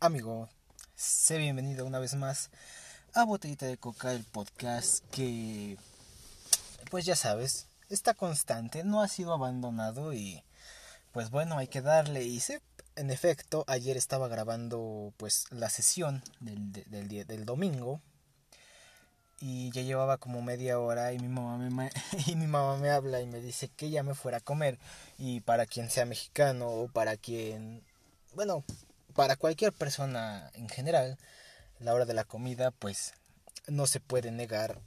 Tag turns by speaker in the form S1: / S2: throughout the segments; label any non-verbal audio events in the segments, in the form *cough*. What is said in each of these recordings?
S1: amigo, sé bienvenido una vez más a Botellita de Coca, el podcast que, pues ya sabes, está constante, no ha sido abandonado y, pues bueno, hay que darle. Y sí, en efecto, ayer estaba grabando, pues, la sesión del, del, del domingo y ya llevaba como media hora y mi mamá me *laughs* y mi mamá me habla y me dice que ya me fuera a comer y para quien sea mexicano o para quien bueno para cualquier persona en general la hora de la comida pues no se puede negar.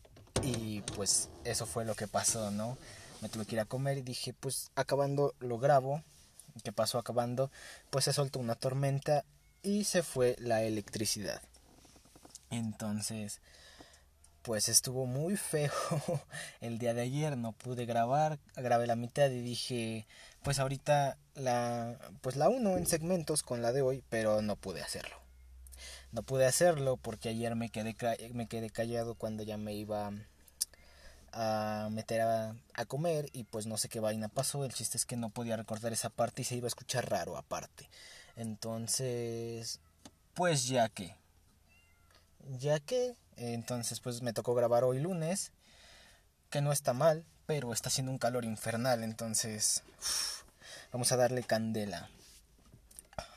S1: Y pues eso fue lo que pasó no me tuve que ir a comer y dije pues acabando lo grabo. Qué pasó acabando pues se soltó una tormenta y se fue la electricidad. Entonces pues estuvo muy feo *laughs* el día de ayer, no pude grabar, grabé la mitad y dije, pues ahorita la pues la uno en segmentos con la de hoy, pero no pude hacerlo. No pude hacerlo porque ayer me quedé me quedé callado cuando ya me iba a meter a, a comer y pues no sé qué vaina pasó, el chiste es que no podía recordar esa parte y se iba a escuchar raro aparte. Entonces, pues ya que ya que entonces pues me tocó grabar hoy lunes, que no está mal, pero está haciendo un calor infernal, entonces vamos a darle candela.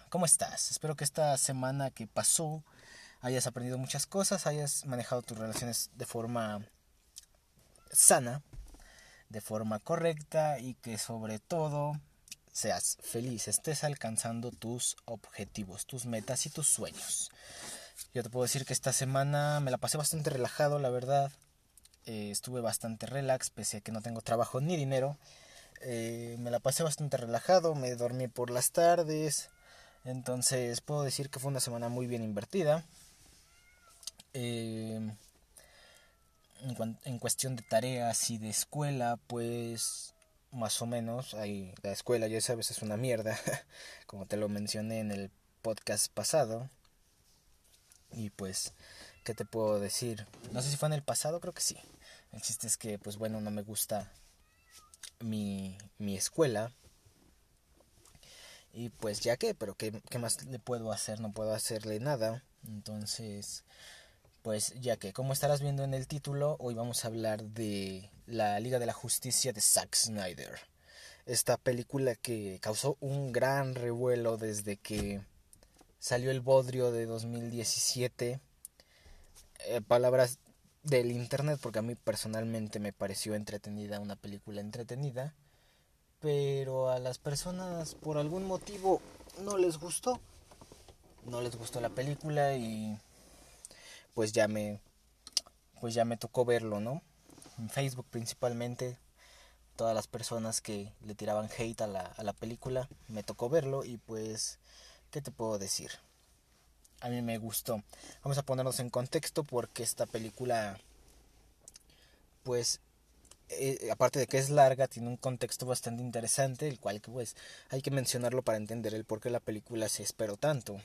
S1: ¿Cómo estás? Espero que esta semana que pasó hayas aprendido muchas cosas, hayas manejado tus relaciones de forma sana, de forma correcta y que sobre todo seas feliz, estés alcanzando tus objetivos, tus metas y tus sueños. Yo te puedo decir que esta semana me la pasé bastante relajado, la verdad. Eh, estuve bastante relax, pese a que no tengo trabajo ni dinero. Eh, me la pasé bastante relajado, me dormí por las tardes. Entonces puedo decir que fue una semana muy bien invertida. Eh, en, cuestión de tareas y de escuela, pues más o menos. Ahí, la escuela, ya sabes, es una mierda, *laughs* como te lo mencioné en el podcast pasado. Y pues, ¿qué te puedo decir? No sé si fue en el pasado, creo que sí. El chiste es que, pues bueno, no me gusta mi, mi escuela. Y pues ya que, pero ¿qué, ¿qué más le puedo hacer? No puedo hacerle nada. Entonces, pues ya que, como estarás viendo en el título, hoy vamos a hablar de la Liga de la Justicia de Zack Snyder. Esta película que causó un gran revuelo desde que salió el Bodrio de 2017. Eh, palabras del internet, porque a mí personalmente me pareció entretenida, una película entretenida. Pero a las personas por algún motivo no les gustó. No les gustó la película y pues ya me pues ya me tocó verlo, ¿no? En Facebook principalmente todas las personas que le tiraban hate a la, a la película, me tocó verlo y pues ¿qué te puedo decir? A mí me gustó. Vamos a ponernos en contexto porque esta película, pues, eh, aparte de que es larga, tiene un contexto bastante interesante, el cual pues hay que mencionarlo para entender el por qué la película se esperó tanto.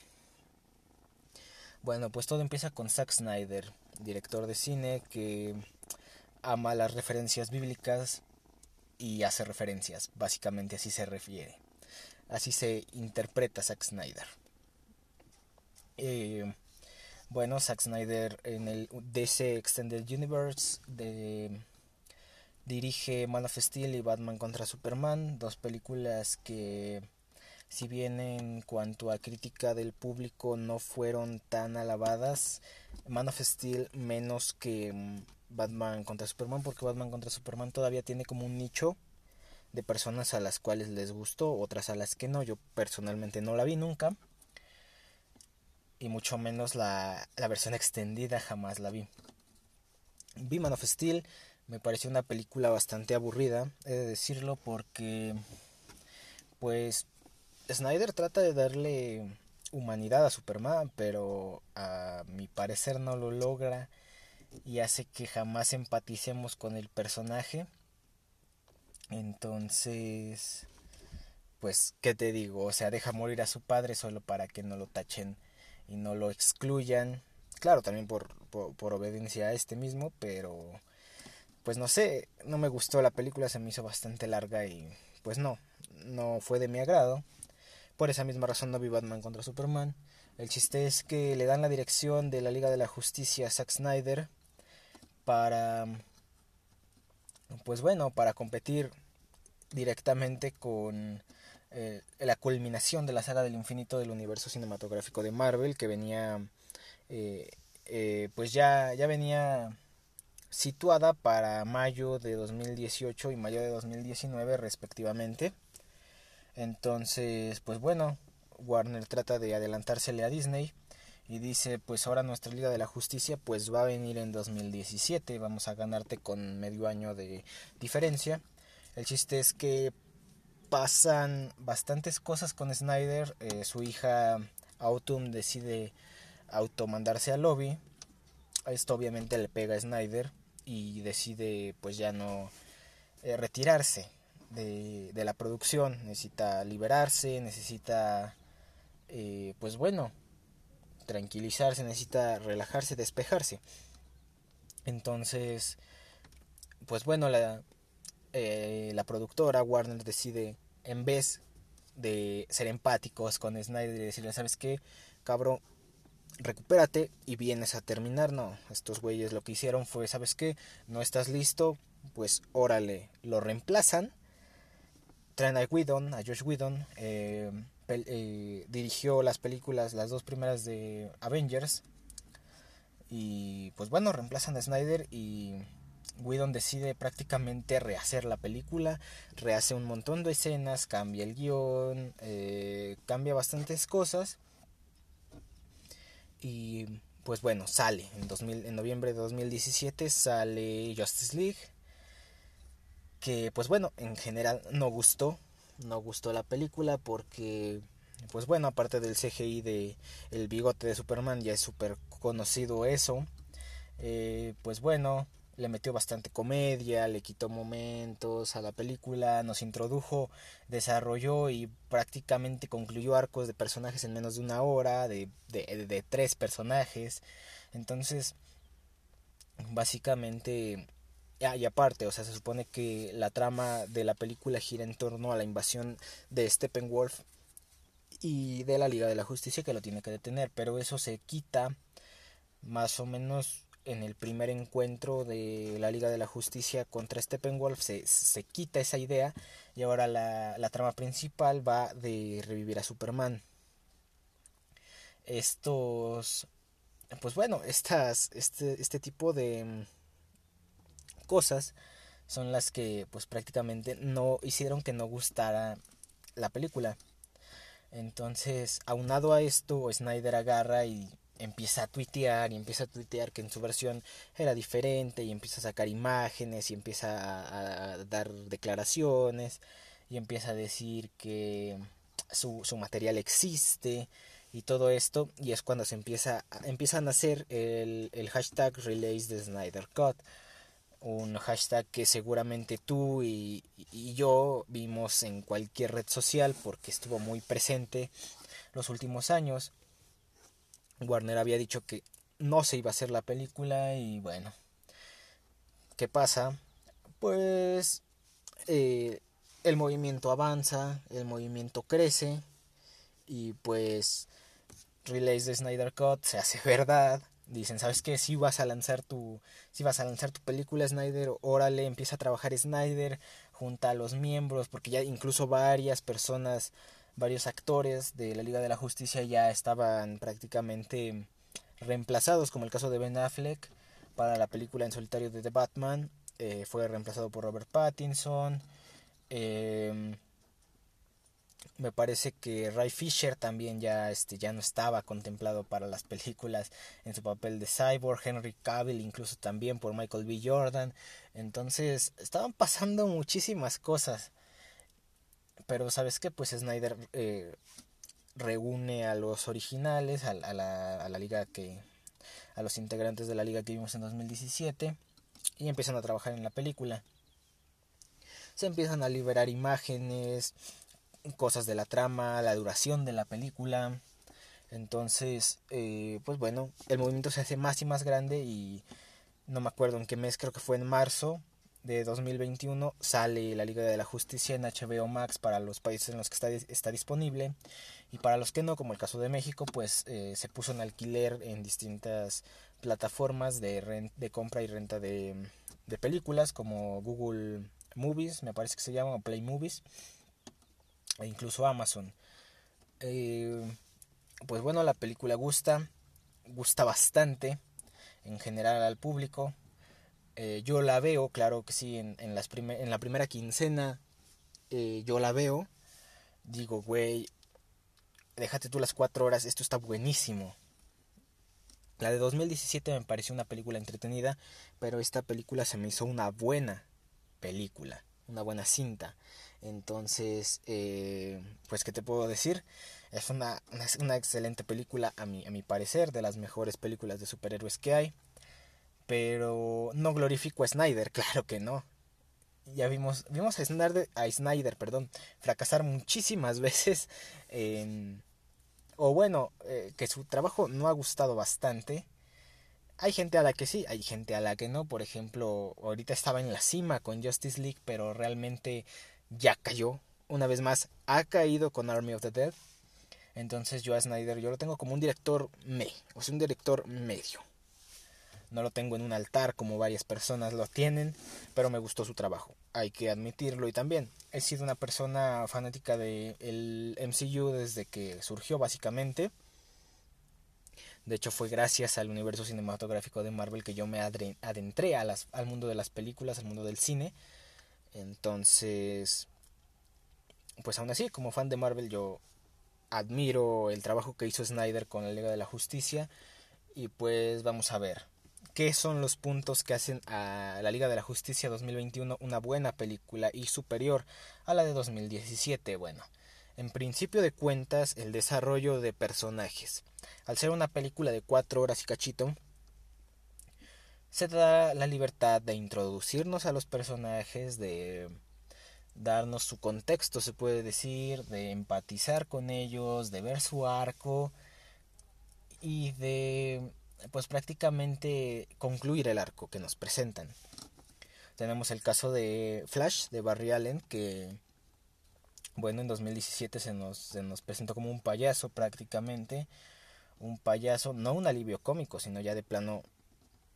S1: Bueno, pues todo empieza con Zack Snyder, director de cine que ama las referencias bíblicas y hace referencias, básicamente así se refiere. Así se interpreta Zack Snyder. Eh, bueno, Zack Snyder en el DC Extended Universe de, dirige Man of Steel y Batman contra Superman, dos películas que si bien en cuanto a crítica del público no fueron tan alabadas, Man of Steel menos que Batman contra Superman, porque Batman contra Superman todavía tiene como un nicho de personas a las cuales les gustó, otras a las que no. Yo personalmente no la vi nunca. Y mucho menos la, la versión extendida jamás la vi. Vi Man of Steel, me pareció una película bastante aburrida, he de decirlo, porque pues Snyder trata de darle humanidad a Superman, pero a mi parecer no lo logra y hace que jamás empaticemos con el personaje entonces, pues, ¿qué te digo? O sea, deja morir a su padre solo para que no lo tachen y no lo excluyan. Claro, también por, por, obediencia a este mismo, pero pues no sé, no me gustó la película, se me hizo bastante larga y pues no, no fue de mi agrado. por esa misma razón no vi Batman contra Superman. El chiste es que le dan la dirección de la Liga de la Justicia a Zack Snyder para, pues bueno, para competir directamente con eh, la culminación de la saga del infinito del universo cinematográfico de Marvel que venía, eh, eh, pues ya, ya venía situada para mayo de 2018 y mayo de 2019 respectivamente. Entonces, pues bueno, Warner trata de adelantársele a Disney y dice, pues ahora nuestra Liga de la Justicia pues va a venir en 2017, vamos a ganarte con medio año de diferencia. El chiste es que pasan bastantes cosas con Snyder, eh, su hija Autumn decide automandarse al lobby, esto obviamente le pega a Snyder y decide pues ya no eh, retirarse de, de, la producción, necesita liberarse, necesita eh, pues bueno, tranquilizarse, necesita relajarse, despejarse. Entonces, pues bueno, la, eh, la productora Warner decide, en vez de ser empáticos con Snyder y decirle, ¿sabes qué? Cabrón, recupérate y vienes a terminar. No, estos güeyes lo que hicieron fue, ¿sabes qué? No estás listo, pues órale, lo reemplazan. Traen a Whedon, a Josh Whedon, eh, eh, dirigió las películas, las dos primeras de Avengers. Y pues bueno, reemplazan a Snyder y Whedon decide prácticamente rehacer la película, rehace un montón de escenas, cambia el guion, eh, cambia bastantes cosas. Y pues bueno, sale en, 2000, en noviembre de 2017 sale Justice League. Que pues bueno, en general no gustó, no gustó la película porque pues bueno, aparte del CGI de el bigote de Superman, ya es súper conocido eso. Eh, pues bueno, le metió bastante comedia, le quitó momentos a la película, nos introdujo, desarrolló y prácticamente concluyó arcos de personajes en menos de una hora, de, de, tres personajes. Entonces, básicamente Ah, y aparte, o sea, se supone que la trama de la película gira en torno a la invasión de Steppenwolf y de la Liga de la Justicia que lo tiene que detener, pero eso se quita más o menos en el primer encuentro de la Liga de la Justicia contra Steppenwolf se, se quita esa idea y ahora la, la trama principal va de revivir a Superman. Estos, pues bueno, estas, este, este tipo de cosas son las que pues prácticamente no hicieron que no gustara la película. Entonces, aunado a esto, Snyder agarra y empieza a tuitear y empieza a tuitear que en su versión era diferente y empieza a sacar imágenes y empieza a, dar declaraciones y empieza a decir que su, su material existe y todo esto y es cuando se empieza empiezan a hacer el, el hashtag release de Snyder Cut un hashtag que seguramente tú y, yo vimos en cualquier red social porque estuvo muy presente los últimos años. Warner había dicho que no se iba a hacer la película y bueno, ¿qué pasa? Pues eh, el movimiento avanza, el movimiento crece y pues Relays de Snyder Cut se hace *laughs* verdad dicen, ¿sabes qué? Si vas a lanzar tu si vas a lanzar tu película Snyder, órale, empieza a trabajar Snyder junta a los miembros, porque ya incluso varias personas, varios actores de la Liga de la Justicia ya estaban prácticamente reemplazados, como el caso de Ben Affleck para la película en solitario de The Batman, eh, fue reemplazado por Robert Pattinson. Eh, me parece que Ray Fisher también ya este ya no estaba contemplado para las películas en su papel de Cyborg, Henry Cavill incluso también por Michael B. Jordan. Entonces, estaban pasando muchísimas cosas. Pero sabes qué, pues Snyder eh, reúne a los originales, a, la, a la liga que a los integrantes de la liga que vimos en 2017 y empiezan a trabajar en la película. Se empiezan a liberar imágenes, cosas de la trama, la duración de la película. Entonces, eh, pues bueno, el movimiento se hace más y más grande y no me acuerdo en qué mes, creo que fue en marzo, de 2021 sale la Liga de la Justicia en HBO Max para los países en los que está, está disponible y para los que no, como el caso de México, pues eh, se puso en alquiler en distintas plataformas de, de compra y renta de, de, películas como Google Movies, me parece que se llama, o Play Movies, e incluso Amazon. Eh, pues bueno, la película gusta, gusta bastante en general al público. Eh, yo la veo, claro que sí, en, en, las en la primera quincena eh, yo la veo. Digo, güey, déjate tú las cuatro horas, esto está buenísimo. La de 2017 me pareció una película entretenida, pero esta película se me hizo una buena película, una buena cinta. Entonces, eh, pues, ¿qué te puedo decir? Es una, una, excelente película, a a mi parecer, de las mejores películas de superhéroes que hay. Pero no glorifico a Snyder, *laughs* claro que no. Ya vimos, vimos a Snyder, a Snyder perdón, fracasar muchísimas *laughs* veces. O bueno, eh, que su trabajo no ha gustado bastante. Hay gente a la que sí, hay gente a la que no. Por ejemplo, ahorita estaba en la cima con Justice League, pero realmente ya cayó. Una vez más, ha caído con Army of the Dead. Entonces yo a Snyder, yo lo tengo como un director me, o sea, un director medio. No lo tengo en un altar como varias personas lo tienen, pero me gustó su trabajo. Hay que admitirlo y también he sido una persona fanática del el MCU desde que surgió básicamente. De hecho fue gracias al universo cinematográfico de Marvel que yo me adentré al mundo de las películas, al mundo del cine. Entonces, pues aún así, como fan de Marvel yo admiro el trabajo que hizo Snyder con la Liga de la Justicia y pues vamos a ver qué son los puntos que hacen a la Liga de la Justicia 2021 una buena película y superior a la de 2017. Bueno, en principio de cuentas el desarrollo de personajes. Al ser una película de cuatro horas y cachito, se da la libertad de introducirnos a los personajes, de darnos su contexto, se puede decir, de empatizar con ellos, de ver su arco y de pues prácticamente concluir el arco que nos presentan. Tenemos el caso de Flash de Barry Allen que bueno, en 2017 se nos, se nos presentó como un payaso prácticamente, un payaso, no un alivio cómico, sino ya de plano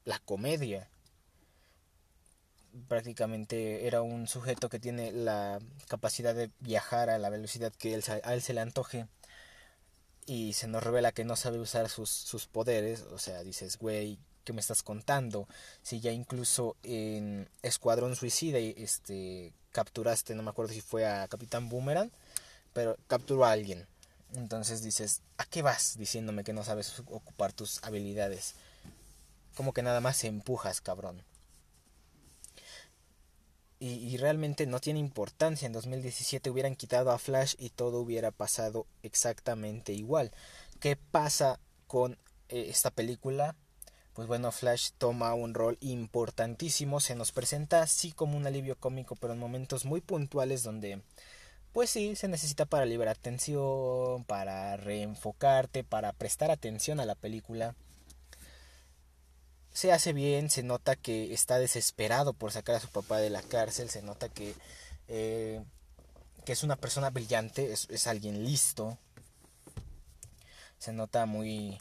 S1: la comedia. Prácticamente era un sujeto que tiene la capacidad de viajar a la velocidad que a él se le antoje y se nos revela que no sabe usar sus, sus poderes, o sea, dices, güey, ¿qué me estás contando? Si ya incluso en Escuadrón Suicida este, capturaste, no me acuerdo si fue a Capitán Boomerang, pero capturó a alguien. Entonces dices, ¿a qué vas diciéndome que no sabes ocupar tus habilidades? Como que nada más empujas, cabrón y, realmente no tiene importancia. En 2017 hubieran quitado a Flash y todo hubiera pasado exactamente igual. ¿Qué pasa con eh, esta película? Pues bueno, Flash toma un rol importantísimo, se nos presenta así como un alivio cómico, pero en momentos muy puntuales donde, pues sí, se necesita para liberar tensión, para reenfocarte, para prestar atención a la película se hace bien, se nota que está desesperado por sacar a su papá de la cárcel, se nota que, eh, que es una persona brillante, es, alguien listo, se nota muy...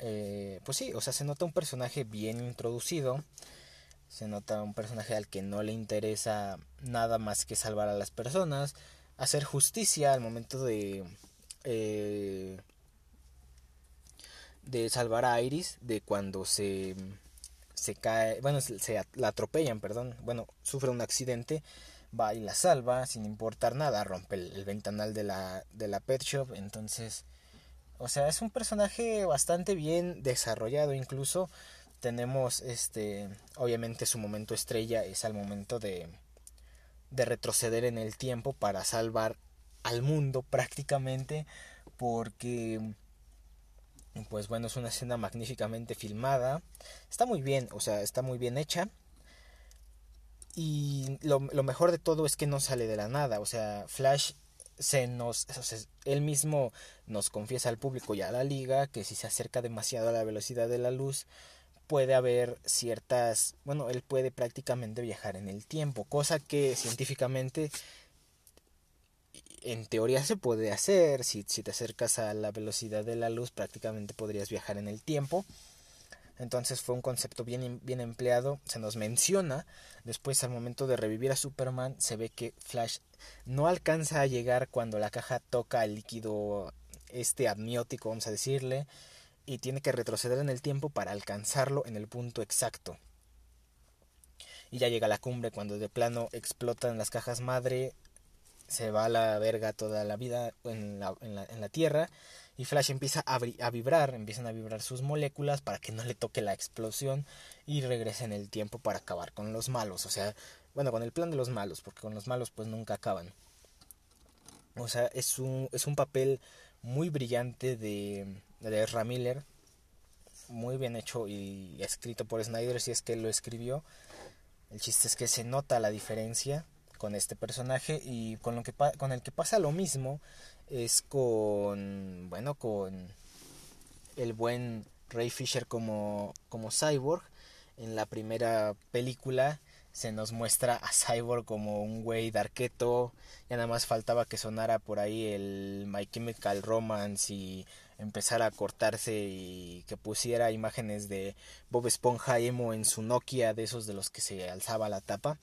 S1: Eh, pues sí, o sea, se nota un personaje bien introducido, se nota un personaje al que no le interesa nada más que salvar a las personas, hacer justicia al momento de... Eh, de salvar a Iris de cuando se, se cae, bueno, se, la atropellan, perdón, bueno, sufre un accidente, va y la salva sin importar nada, rompe el, ventanal de la, de la pet shop, entonces, o sea, es un personaje bastante bien desarrollado, incluso tenemos, este, obviamente su momento estrella es al momento de, de retroceder en el tiempo para salvar al mundo prácticamente, porque pues bueno, es una escena magníficamente filmada. Está muy bien, o sea, está muy bien hecha. Y lo, mejor de todo es que no sale de la nada. O sea, Flash se nos. él mismo nos confiesa al público y a la liga que si se acerca demasiado a la velocidad de la luz, puede haber ciertas, bueno, él puede prácticamente viajar en el tiempo, cosa que científicamente en teoría se puede hacer, si, te acercas a la velocidad de la luz prácticamente podrías viajar en el tiempo. Entonces fue un concepto bien, bien empleado, se nos menciona, después al momento de revivir a Superman se ve que Flash no alcanza a llegar cuando la caja toca el líquido este amniótico, vamos a decirle, y tiene que retroceder en el tiempo para alcanzarlo en el punto exacto. Y ya llega a la cumbre cuando de plano explotan las cajas madre, se va a la verga toda la vida en la, en la, en la Tierra y Flash empieza a, vibrar, empiezan a vibrar sus moléculas para que no le toque la explosión y regrese en el tiempo para acabar con los malos, o sea, bueno, con el plan de los malos, porque con los malos pues nunca acaban. O sea, es un, es un papel muy brillante de, de Ezra Miller, muy bien hecho y escrito por Snyder, si es que lo escribió. El chiste es que se nota la diferencia con este personaje y con lo que con el que pasa lo mismo es con bueno con el buen Ray Fisher como como Cyborg en la primera película se nos muestra a Cyborg como un güey darketo. Ya nada más faltaba que sonara por ahí el My Chemical Romance y empezara a cortarse y que pusiera imágenes de Bob Esponja emo en su Nokia, de esos de los que se alzaba la tapa.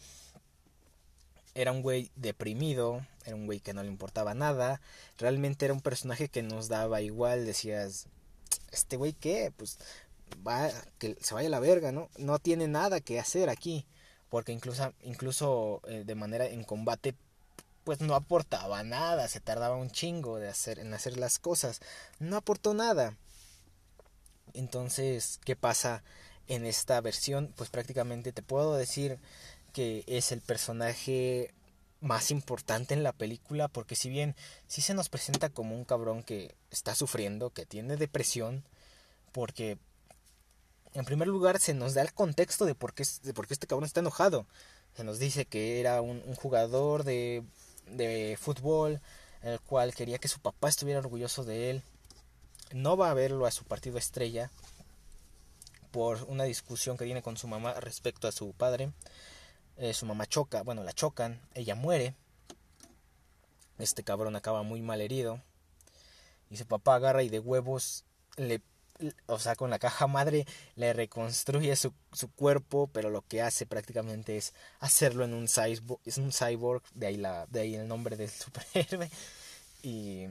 S1: Era un güey deprimido, era un güey que no le importaba nada. Realmente era un personaje que nos daba igual. Decías, ¿este güey qué? Pues va, que se vaya a la verga, ¿no? No tiene nada que hacer aquí porque incluso, incluso eh, de manera en combate pues no aportaba nada, se tardaba un chingo de hacer, en hacer las cosas, no aportó nada. Entonces, ¿qué pasa en esta versión? Pues prácticamente te puedo decir que es el personaje más importante en la película, porque si bien sí se nos presenta como un cabrón que está sufriendo, que tiene depresión, porque en primer lugar, se nos da el contexto de por qué, de por qué este cabrón está enojado. Se nos dice que era un, jugador de, de fútbol, el cual quería que su papá estuviera orgulloso de él. No va a verlo a su partido estrella por una discusión que tiene con su mamá respecto a su padre. Eh, su mamá choca, bueno, la chocan, ella muere. Este cabrón acaba muy mal herido. Y su papá agarra y de huevos le o sea, con la caja madre le reconstruye su, su, cuerpo, pero lo que hace prácticamente es hacerlo en un cyborg, es un cyborg, de ahí, la, de ahí el nombre del *laughs* superhéroe. Y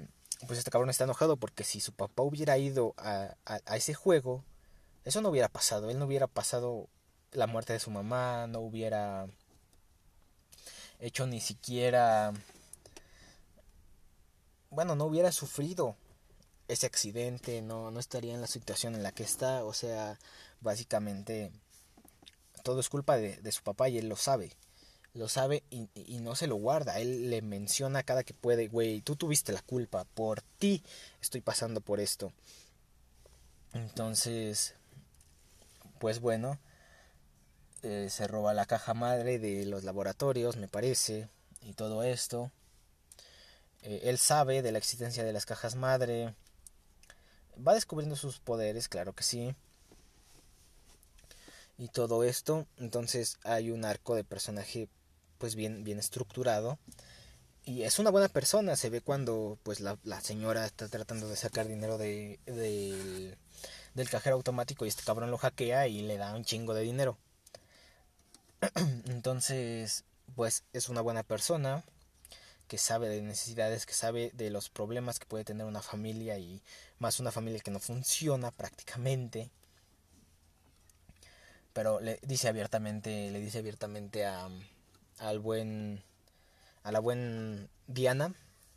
S1: pues este cabrón está enojado porque si su papá hubiera ido a, a, a ese juego, eso no hubiera pasado, él no hubiera pasado la muerte de su mamá, no hubiera hecho ni siquiera bueno, no hubiera sufrido ese accidente, no, no estaría en la situación en la que está, o sea, básicamente todo es culpa de, de su papá y él lo sabe, lo sabe y, y, no se lo guarda, él le menciona cada que puede, güey, tú tuviste la culpa, por ti estoy pasando por esto. Entonces, pues bueno, eh, se roba la caja madre de los laboratorios, me parece, y todo esto. Eh, él sabe de la existencia de las cajas madre, va descubriendo sus poderes, claro que sí. Y todo esto, entonces hay un arco de personaje pues bien, bien estructurado. Y es una buena persona, se ve cuando pues la, señora está tratando de sacar dinero de, de, del cajero automático y este cabrón lo hackea y le da un chingo de dinero. *clears throat* Entonces, pues es una buena persona que sabe de necesidades, que sabe de los problemas que puede tener una familia y más una familia que no funciona prácticamente. Pero le dice abiertamente, le dice abiertamente a al buen a la buen Diana,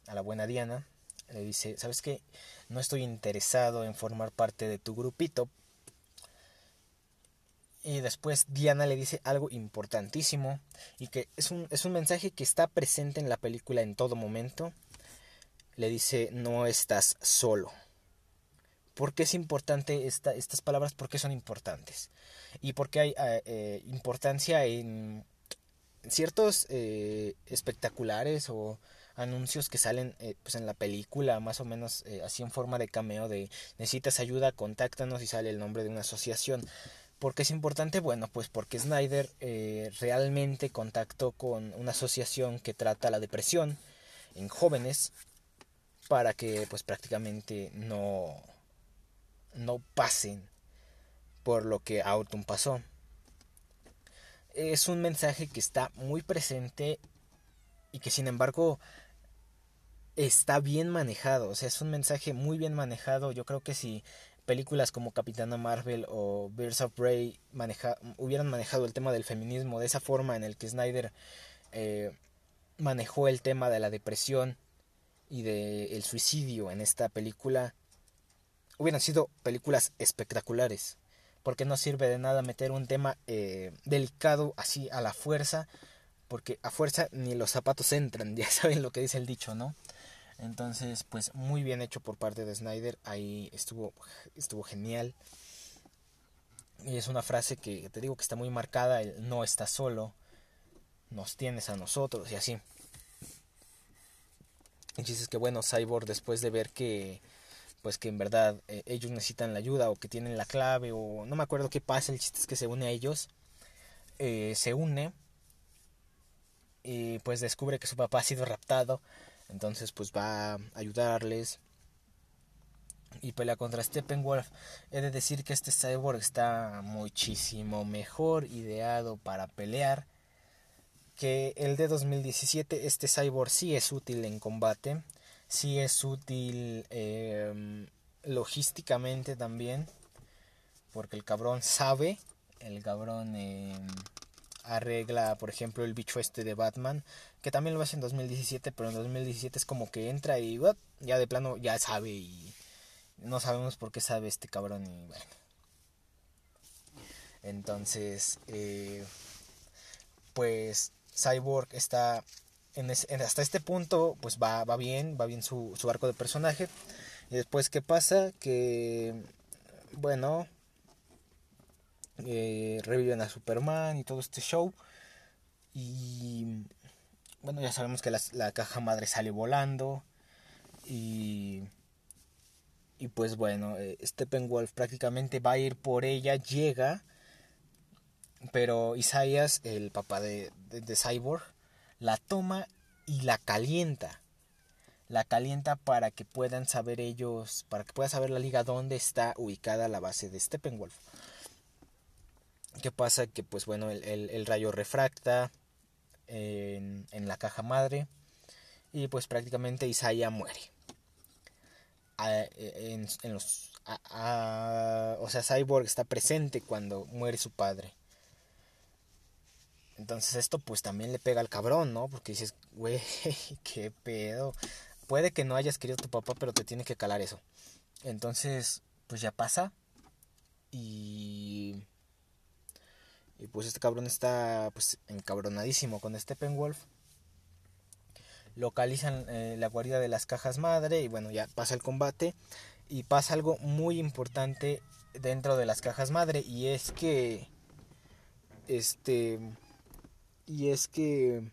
S1: a la buena Diana, le dice, "¿Sabes qué? No estoy interesado en formar parte de tu grupito y después Diana le dice algo importantísimo y que es un, es un mensaje que está presente en la película en todo momento. Le dice, no estás solo. ¿Por qué es importante esta, estas palabras? ¿Por qué son importantes? Y por qué hay eh, eh importancia en ciertos eh, espectaculares o anuncios que salen pues en la película, más o menos así en forma de cameo de necesitas ayuda, contáctanos y sale el nombre de una asociación ¿Por qué es importante? Bueno, pues porque Snyder eh, realmente contactó con una asociación que trata la depresión en jóvenes para que pues prácticamente no, no pasen por lo que Autumn pasó. Es un mensaje que está muy presente y que sin embargo está bien manejado. O sea, es un mensaje muy bien manejado. Yo creo que si películas como Capitana Marvel o Birds of Prey maneja, hubieran manejado el tema del feminismo de esa forma en el que Snyder eh, manejó el tema de la depresión y del el suicidio en esta película, hubieran sido películas espectaculares. Porque no sirve de nada meter un tema eh, delicado así a la fuerza, porque a fuerza ni los zapatos entran, *laughs* ya saben lo que dice el dicho, ¿no? Entonces, pues muy bien hecho por parte de Snyder, ahí estuvo, estuvo genial. Y es una frase que te digo que está muy marcada, el no está solo, nos tienes a nosotros y así. Y dices que bueno, Cyborg después de ver que pues que en verdad eh, ellos necesitan la ayuda o que tienen la clave o no me acuerdo qué pasa, el chiste es que se une a ellos, eh, se une y pues descubre que su papá ha sido raptado entonces pues va a ayudarles y pelea contra Steppenwolf. He de decir que este cyborg está muchísimo mejor ideado para pelear que el de 2017. Este cyborg sí es útil en combate, sí es útil em, logísticamente también, porque el cabrón sabe, el cabrón... Eh, arregla, por ejemplo, el bicho este de Batman, que también lo hace en 2017, pero en 2017 es como que entra y ya de plano ya sabe y no sabemos por qué sabe este cabrón y bueno. Entonces, eh, pues Cyborg está en, hasta este punto, pues va, va bien, va bien su, su arco de personaje. Y después, ¿qué pasa? Que, bueno, eh, reviven a Superman y todo este show. Y bueno, ya sabemos que la, caja madre sale volando. Y, y pues bueno, eh, Steppenwolf prácticamente va a ir por ella, llega. Pero Isaias, el papá de, de Cyborg, la toma y la calienta la calienta para que puedan saber ellos, para que pueda saber la liga dónde está ubicada la base de Steppenwolf. ¿Qué pasa? Que pues bueno, el, rayo refracta en, la caja madre y pues prácticamente Isaiah muere. en, los, o sea, Cyborg está presente cuando muere su padre. Entonces esto pues también le pega al cabrón, ¿no? Porque dices, güey, *laughs* qué pedo. Puede que no hayas querido tu papá, pero te tiene que calar eso. Entonces, pues ya pasa. Y y pues este cabrón está pues encabronadísimo con Steppenwolf. Localizan eh, la guarida de las cajas madre y bueno, ya pasa el combate. Y pasa algo muy importante dentro de las cajas madre y es que este y es que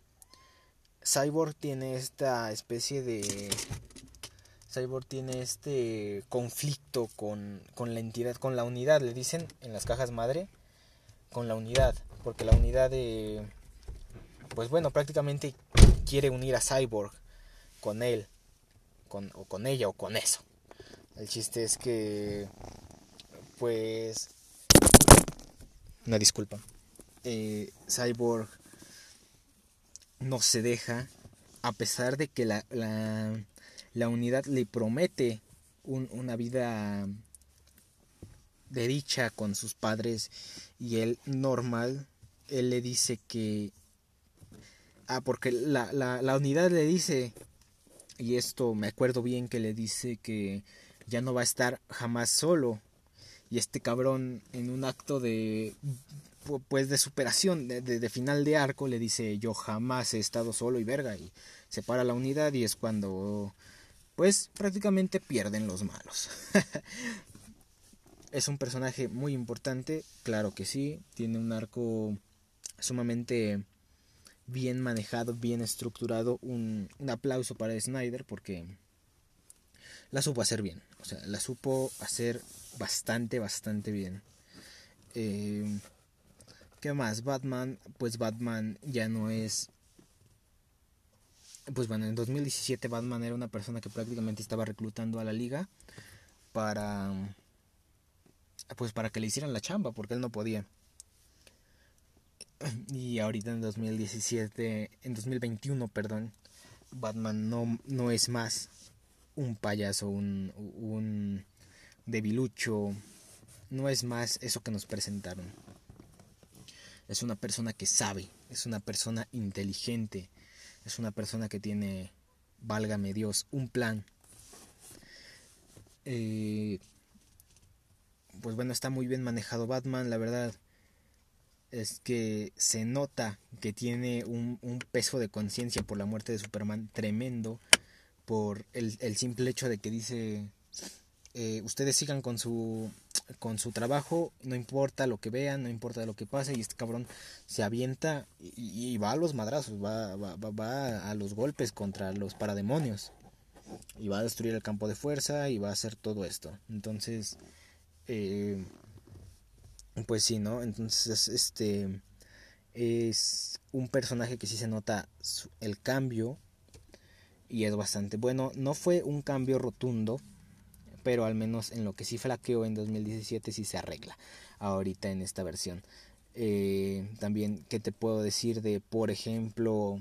S1: Cyborg tiene esta especie de Cyborg tiene este conflicto con, con la entidad, con la unidad, le dicen en las cajas madre con la unidad, porque la unidad pues bueno, prácticamente quiere unir a Cyborg con él, con, o con ella, o con eso. El chiste es que, pues, una disculpa, eh, Cyborg no se deja, a pesar de que la, la, la unidad le promete un, una vida de dicha con sus padres y él normal, él le dice que... Ah, porque la, la, la unidad le dice, y esto me acuerdo bien que le dice que ya no va a estar jamás solo. Y este cabrón en un acto de pues de superación, de, de, final de arco, le dice yo jamás he estado solo y verga, y se para la unidad y es cuando pues prácticamente pierden los malos. *laughs* Es un personaje muy importante, claro que sí, tiene un arco sumamente bien manejado, bien estructurado, un, aplauso para Snyder porque la supo hacer bien, o sea, la supo hacer bastante, bastante bien. Eh, ¿Qué más? Batman, pues Batman ya no es... Pues bueno, en 2017 Batman era una persona que prácticamente estaba reclutando a la liga para... Pues para que le hicieran la chamba, porque él no podía. *clears throat* Y ahorita en 2017, en 2021, perdón, Batman no, no es más un payaso, un, un debilucho, no es más eso que nos presentaron. Es una persona que sabe, es una persona inteligente, es una persona que tiene, válgame Dios, un plan. Eh, pues bueno, está muy bien manejado Batman, la verdad es que se nota que tiene un, peso de conciencia por la muerte de Superman tremendo, por el, simple hecho de que dice, eh, ustedes sigan con su, con su trabajo, no importa lo que vean, no importa lo que pase, y este cabrón se avienta y, va a los madrazos, va, va, a los golpes contra los parademonios, y va a destruir el campo de fuerza, y va a hacer todo esto. Entonces, eh, pues sí, ¿no? Entonces, este es un personaje que sí se nota el cambio y es bastante bueno. No fue un cambio rotundo, pero al menos en lo que sí flaqueó en 2017 sí se arregla ahorita en esta versión. Eh, también, ¿qué te puedo decir de, por ejemplo,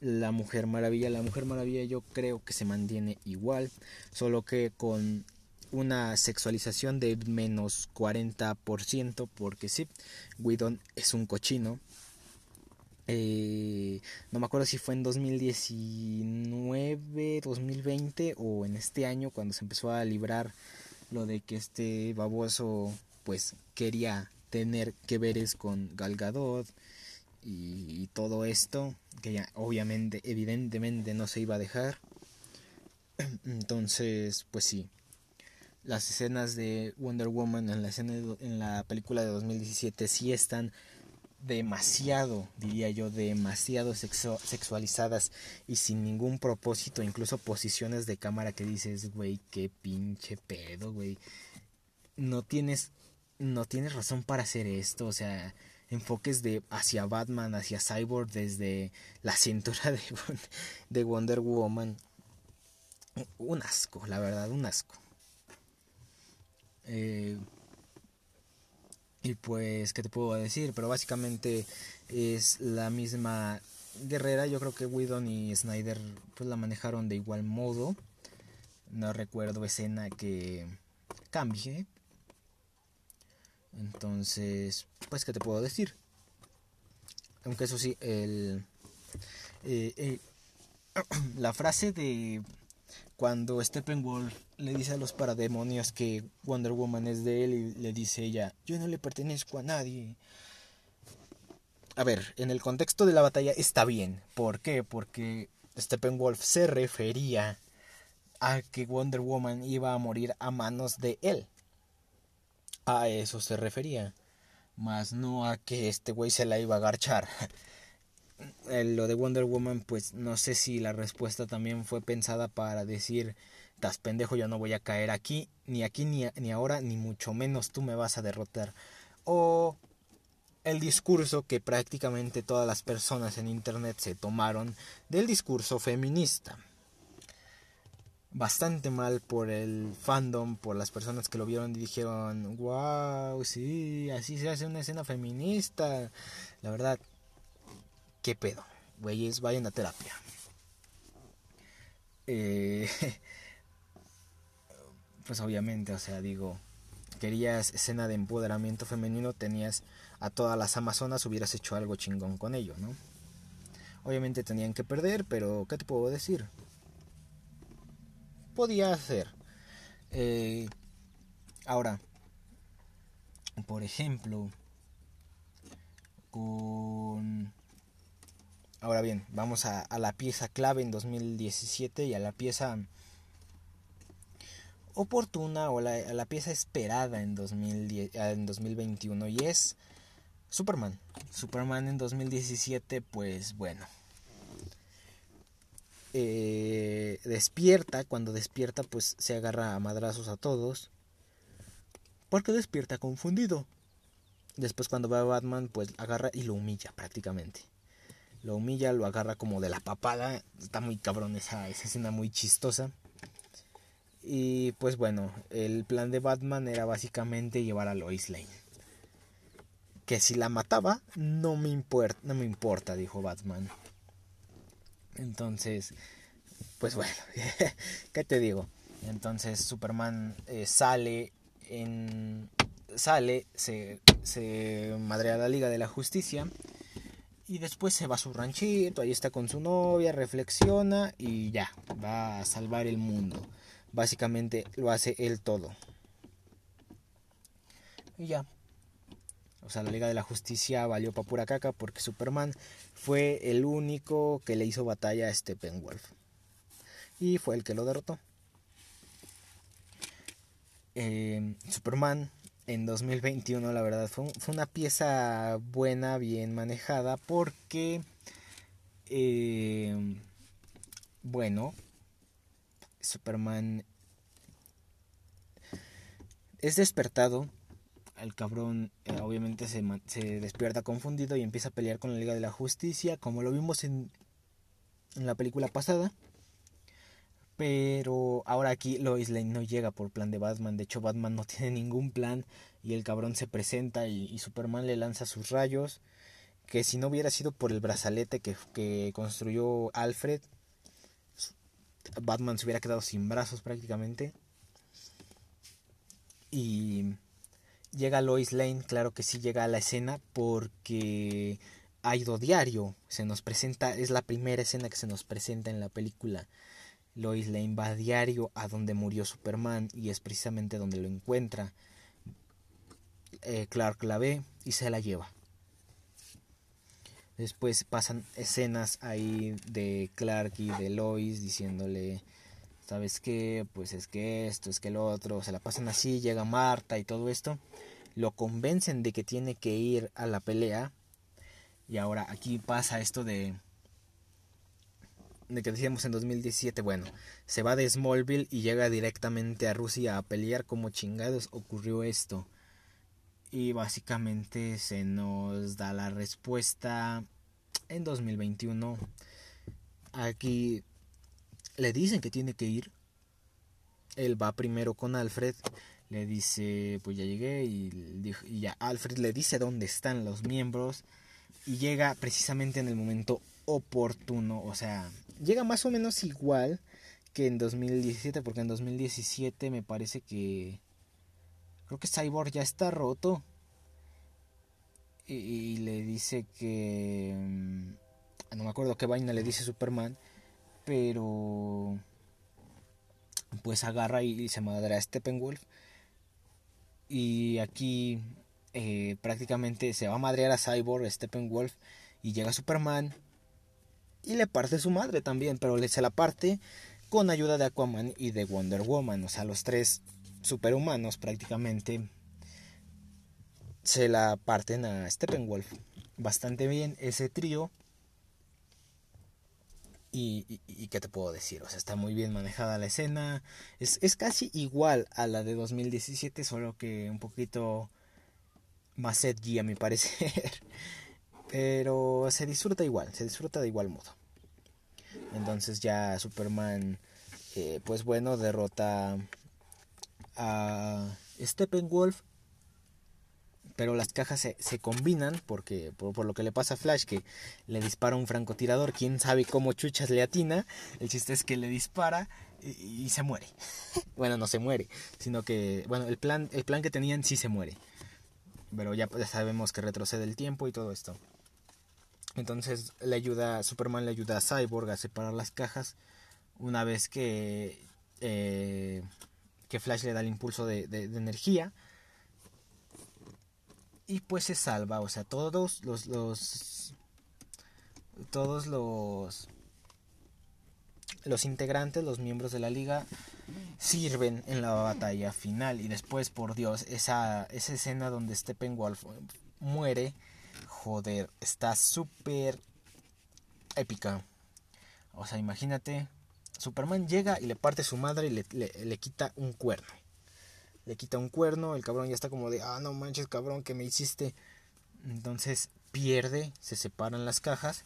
S1: La Mujer Maravilla? La Mujer Maravilla yo creo que se mantiene igual, solo que con una sexualización de menos 40%, porque sí, Whedon es un cochino. Eh, no me acuerdo si fue en 2019, 2020 o en este año cuando se empezó a librar lo de que este baboso pues quería tener que veres con Gal Gadot y, y todo esto que ya obviamente evidentemente no se iba a dejar *clears throat* entonces pues sí las escenas de Wonder Woman en la, escena en la película de 2017 sí están demasiado, diría yo, demasiado sexualizadas y sin ningún propósito, incluso posiciones de cámara que dices, güey, qué pinche pedo, güey. No tienes no tienes razón para hacer esto, o sea, enfoques de hacia Batman, hacia Cyborg desde la cintura de, de Wonder Woman. Un asco, la verdad, un asco. Eh, y pues, ¿qué te puedo decir? Pero básicamente es la misma guerrera. Yo creo que Whedon y Snyder pues la manejaron de igual modo. No recuerdo escena que cambie. Entonces, pues, ¿qué te puedo decir? Aunque eso sí, el, eh, *clears throat* la frase de cuando Steppenwolf le dice a los parademonios que Wonder Woman es de él y le dice ella, yo no le pertenezco a nadie. A ver, en el contexto de la batalla está bien. ¿Por qué? Porque Steppenwolf se refería a que Wonder Woman iba a morir a manos de él. A eso se refería. Más no a que este güey se la iba a garchar. Lo de Wonder Woman, pues no sé si la respuesta también fue pensada para decir, estás pendejo, yo no voy a caer aquí, ni aquí, ni, ni ahora, ni mucho menos tú me vas a derrotar. O el discurso que prácticamente todas las personas en Internet se tomaron del discurso feminista. Bastante mal por el fandom, por las personas que lo vieron y dijeron, wow, sí, así se hace una escena feminista. La verdad, ¿Qué pedo? Güeyes, vayan a terapia. Eh, *laughs* pues obviamente, o sea, digo, querías escena de empoderamiento femenino, tenías a todas las amazonas, hubieras hecho algo chingón con ello, ¿no? Obviamente tenían que perder, pero ¿qué te puedo decir? Podía hacer. Eh, ahora, por ejemplo, con Ahora bien, vamos a, la pieza clave en 2017 y a la pieza oportuna o la, a la pieza esperada en, 2010, en 2021 y es Superman. Superman en 2017, pues bueno. Eh, despierta, cuando despierta pues se agarra a madrazos a todos. porque despierta confundido. Después cuando va a Batman, pues agarra y lo humilla prácticamente. Lo humilla, lo agarra como de la papada. Está muy cabrón esa, esa escena muy chistosa. Y pues bueno, el plan de Batman era básicamente llevar a Lois Lane. Que si la mataba, no me, importa, no me importa, dijo Batman. Entonces, pues bueno, *laughs* ¿qué te digo? Entonces Superman eh, sale en sale, se, se madrea la Liga de la Justicia y después se va a su ranchito, ahí está con su novia, reflexiona y ya, va a salvar el mundo. Básicamente lo hace él todo. Y ya. O sea, la Liga de la Justicia valió para pura caca porque Superman fue el único que le hizo batalla a Steppenwolf. Y fue el que lo derrotó. Eh, Superman en 2021 la verdad fue, una pieza buena, bien manejada porque eh, bueno Superman es despertado el cabrón eh, obviamente se, se, despierta confundido y empieza a pelear con la Liga de la Justicia como lo vimos en, en la película pasada pero ahora aquí Lois Lane no llega por plan de Batman. De hecho, Batman no *laughs* tiene ningún plan. Y el cabrón se presenta y, Superman le lanza sus rayos. Que si no hubiera sido por el brazalete que, que construyó Alfred, Batman se hubiera quedado sin brazos prácticamente. Y llega Lois Lane, claro que sí llega a la escena porque ha ido diario. Se nos presenta, es la primera escena que se nos presenta en la película. Lois Lane va a diario a donde murió Superman y es precisamente donde lo encuentra. Eh, Clark la ve y se la lleva. Después pasan escenas ahí de Clark y de Lois diciéndole, ¿sabes qué? Pues es que esto, es que lo otro. Se la pasan así, llega Marta y todo esto. Lo convencen de que tiene que ir a la pelea. Y ahora aquí pasa esto de de que decíamos en 2017, bueno, se va de Smallville y llega directamente a Rusia a pelear como chingados ocurrió esto. Y básicamente se nos da la respuesta en 2021. Aquí le dicen que tiene que ir. Él va primero con Alfred. Le dice, pues ya llegué. Y, y ya Alfred le dice dónde están los miembros. Y llega precisamente en el momento oportuno. O sea, llega más o menos igual que en 2017, porque en 2017 me parece que creo que Cyborg ya está roto. Y, le dice que mm, no me acuerdo qué vaina le dice Superman, pero pues agarra y, se madre a Steppenwolf. Y aquí eh, prácticamente se va a madrear a Cyborg, Steppenwolf, y llega Superman y le parte su madre también, pero le se la parte con ayuda de Aquaman y de Wonder Woman, o sea, los tres superhumanos prácticamente se la parten a Steppenwolf. Bastante bien ese trío. Y, y, qué te puedo decir, o sea, está muy bien manejada la escena. Es, es casi igual a la de 2017, solo que un poquito más edgy a mi parecer. *laughs* Pero se disfruta igual, se disfruta de igual modo. Entonces ya Superman, eh, pues bueno, derrota a Steppenwolf. Pero las cajas se, se combinan porque por, lo que le pasa a Flash que le dispara un francotirador, quién sabe cómo chuchas le atina. El chiste es que le dispara y, se muere. *laughs* bueno, no se muere, sino que bueno, el plan el plan que tenían sí se muere. Pero ya, ya sabemos que retrocede el tiempo y todo esto. Entonces le ayuda, Superman le ayuda a Cyborg a separar las cajas una vez que, eh, que Flash le da el impulso de, energía. Y pues se salva, o sea, todos los, los todos los los integrantes, los miembros de la liga sirven en la batalla final y después por Dios esa, esa escena donde Steppenwolf muere joder, está súper épica. O sea, imagínate, Superman llega y le parte su madre y le, le, quita un cuerno. le quita un cuerno, el cabrón ya está como de, ah, no manches, cabrón, que me hiciste. Entonces pierde, se separan las cajas.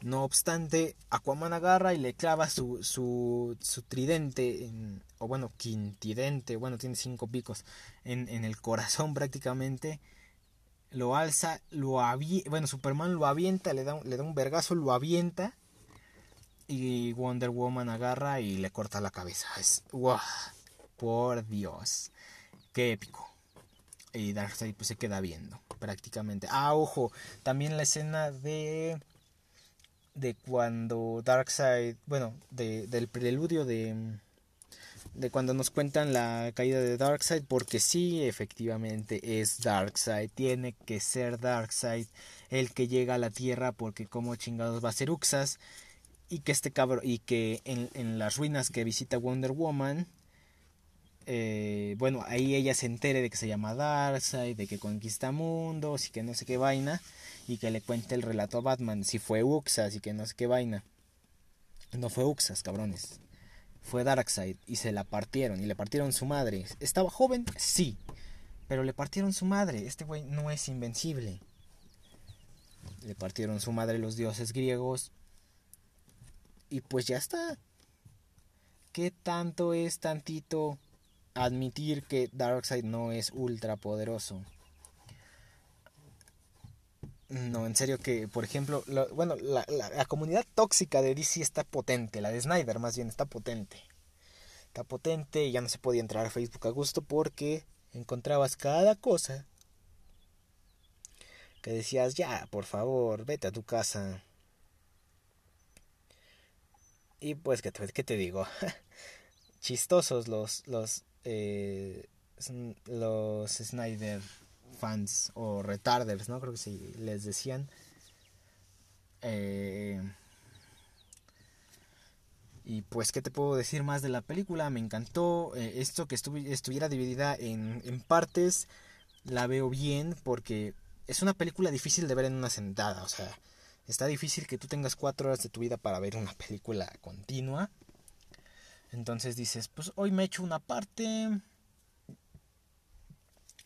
S1: No obstante, Aquaman agarra y le clava su, su, su tridente, o bueno, quintidente, bueno, tiene cinco picos, en, en el corazón prácticamente. Lo alza, lo avienta, bueno, Superman lo avienta, le da, le da un vergazo, lo avienta. Y Wonder Woman agarra y le corta la cabeza. Es, wow, por Dios, qué épico. Y Darkseid pues se queda viendo prácticamente. Ah, ojo, también la escena de de cuando Darkseid, bueno, de, del preludio de de cuando nos cuentan la caída de Darkseid, porque sí, efectivamente es Darkseid, tiene que ser Darkseid el que llega a la Tierra, porque como chingados va a ser Uxas, y que este cabrón, y que en, las ruinas que visita Wonder Woman, eh, bueno, ahí ella se entere de que se llama Darkseid, de que conquista mundos y que no sé qué vaina, y que le cuente el relato a Batman, si fue Uxas y que no sé qué vaina. No fue Uxas, cabrones. Fue Darkseid y se la partieron y le partieron su madre. ¿Estaba joven? Sí. Pero le partieron su madre. Este güey no es invencible. Le partieron su madre los dioses griegos. Y pues ya está. ¿Qué tanto es tantito admitir que Darkseid no es ultra poderoso. No, en serio que, por ejemplo, bueno, la, la, comunidad tóxica de DC está potente, la de Snyder más bien está potente. Está potente y ya no se podía entrar a Facebook a gusto porque encontrabas cada cosa que decías, ya, por favor, vete a tu casa. Y pues, ¿qué te, qué te digo? *laughs* Chistosos los, los, eh, los Snyder fans o retarders, ¿no? Creo que sí les decían. Eh, y pues, ¿qué te puedo decir más de la película? Me encantó eh, esto que estuviera dividida en, en partes. La veo bien porque es una película difícil de ver en una sentada. O sea, está difícil que tú tengas cuatro horas de tu vida para ver una película continua. Entonces dices, pues hoy me echo una parte,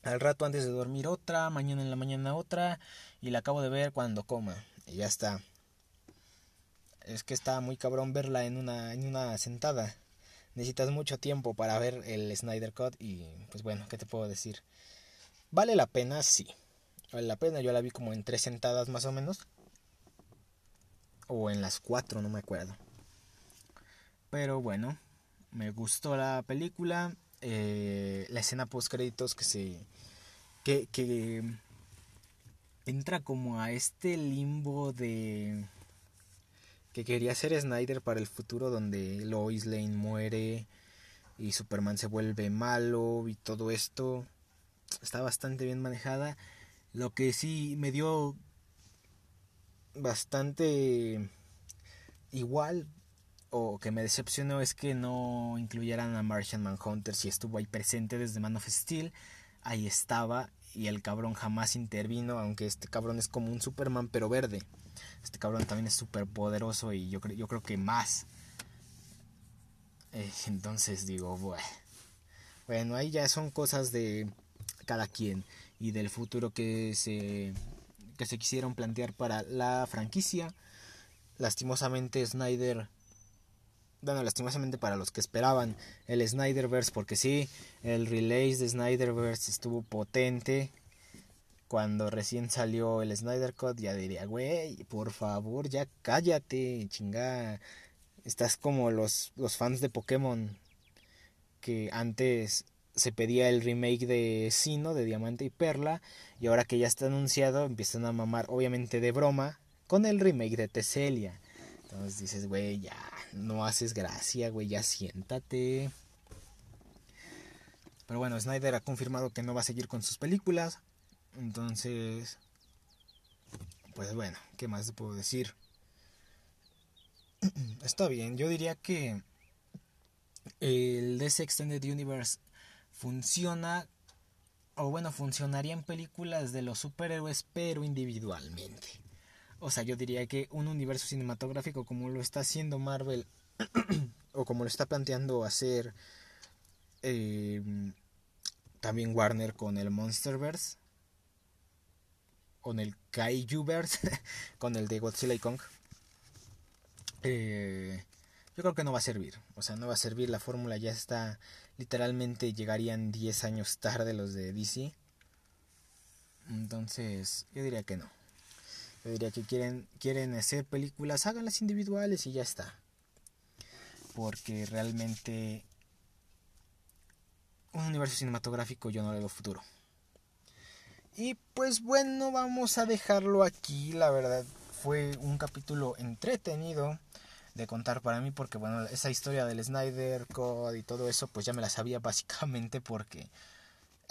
S1: al rato antes de dormir otra, mañana en la mañana otra, y la acabo de ver cuando coma. Y ya está. Es que está muy cabrón verla en una, en una sentada. Necesitas mucho tiempo para ver el Snyder Cut y pues bueno, ¿qué te puedo decir? ¿Vale la pena? Sí. Vale la pena, yo la vi como en tres sentadas más o menos. O en las cuatro, no me acuerdo. Pero bueno, me gustó la película. Eh, la escena post créditos que se. Que, que entra como a este limbo de. que quería hacer Snyder para el futuro, donde Lois Lane muere y Superman se vuelve malo y todo esto. Está bastante bien manejada. Lo que sí me dio bastante igual o que me decepcionó es que no incluyeran a Martian Manhunter si estuvo ahí presente desde Man of Steel. Ahí estaba y el cabrón jamás intervino, aunque este cabrón es como un Superman pero verde. Este cabrón también es súper poderoso y yo, yo creo que más. Eh, entonces digo, bueno, bueno, ahí ya son cosas de cada quien y del futuro que se, que se quisieron plantear para la franquicia. Lastimosamente Snyder bueno, lastimosamente para los que esperaban el Snyderverse, porque sí, el release de Snyderverse estuvo potente. Cuando recién salió el Snyder Cut, ya diría, güey, por favor, ya cállate, chingada. Estás como los, los fans de Pokémon, que antes se pedía el remake de Sino, de Diamante y Perla, y ahora que ya está anunciado, empiezan a mamar, obviamente de broma, con el remake de Teselia. Entonces dices, güey, ya, no haces gracia, güey, ya siéntate. Pero bueno, Snyder ha confirmado que no va a seguir con sus películas. Entonces, pues bueno, ¿qué más puedo decir? *clears throat* Está bien, yo diría que el DC Extended Universe funciona, o bueno, funcionaría en películas de los superhéroes, pero individualmente. O sea, yo diría que un universo cinematográfico como lo está haciendo Marvel *clears throat* o como lo está planteando hacer Em, también Warner con el Monsterverse. Con el Kaijuverse. *laughs* con el de Godzilla y Kong. Eh, yo creo que no va a servir. O sea, no va a servir. La fórmula ya está. Literalmente llegarían 10 años tarde los de DC. Entonces, yo diría que no. Yo diría que quieren, quieren hacer películas, háganlas individuales y ya está. Porque realmente un universo cinematográfico yo no le veo futuro. Y pues bueno, vamos a dejarlo aquí. La verdad fue un capítulo entretenido de contar para mí porque bueno, esa historia del Snyder Code y todo eso pues ya me la sabía *laughs* básicamente porque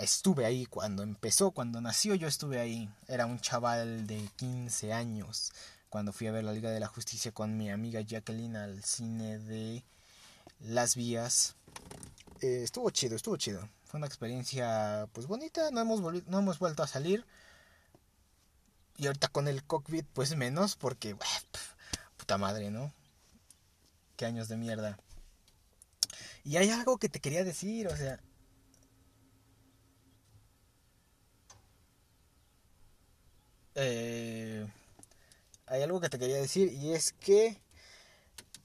S1: estuve ahí cuando empezó, cuando nació yo estuve ahí. Era un chaval de 15 años cuando fui a ver la Liga de la Justicia con mi amiga Jacqueline al cine de Las Vías. Eh, estuvo chido, estuvo chido. Fue una experiencia pues bonita, no hemos, no hemos vuelto a salir. Y ahorita con el cockpit pues menos porque... puta madre, ¿no? Qué años de mierda. Y hay algo que te quería decir, o sea, Eh, hay algo que te quería decir y es que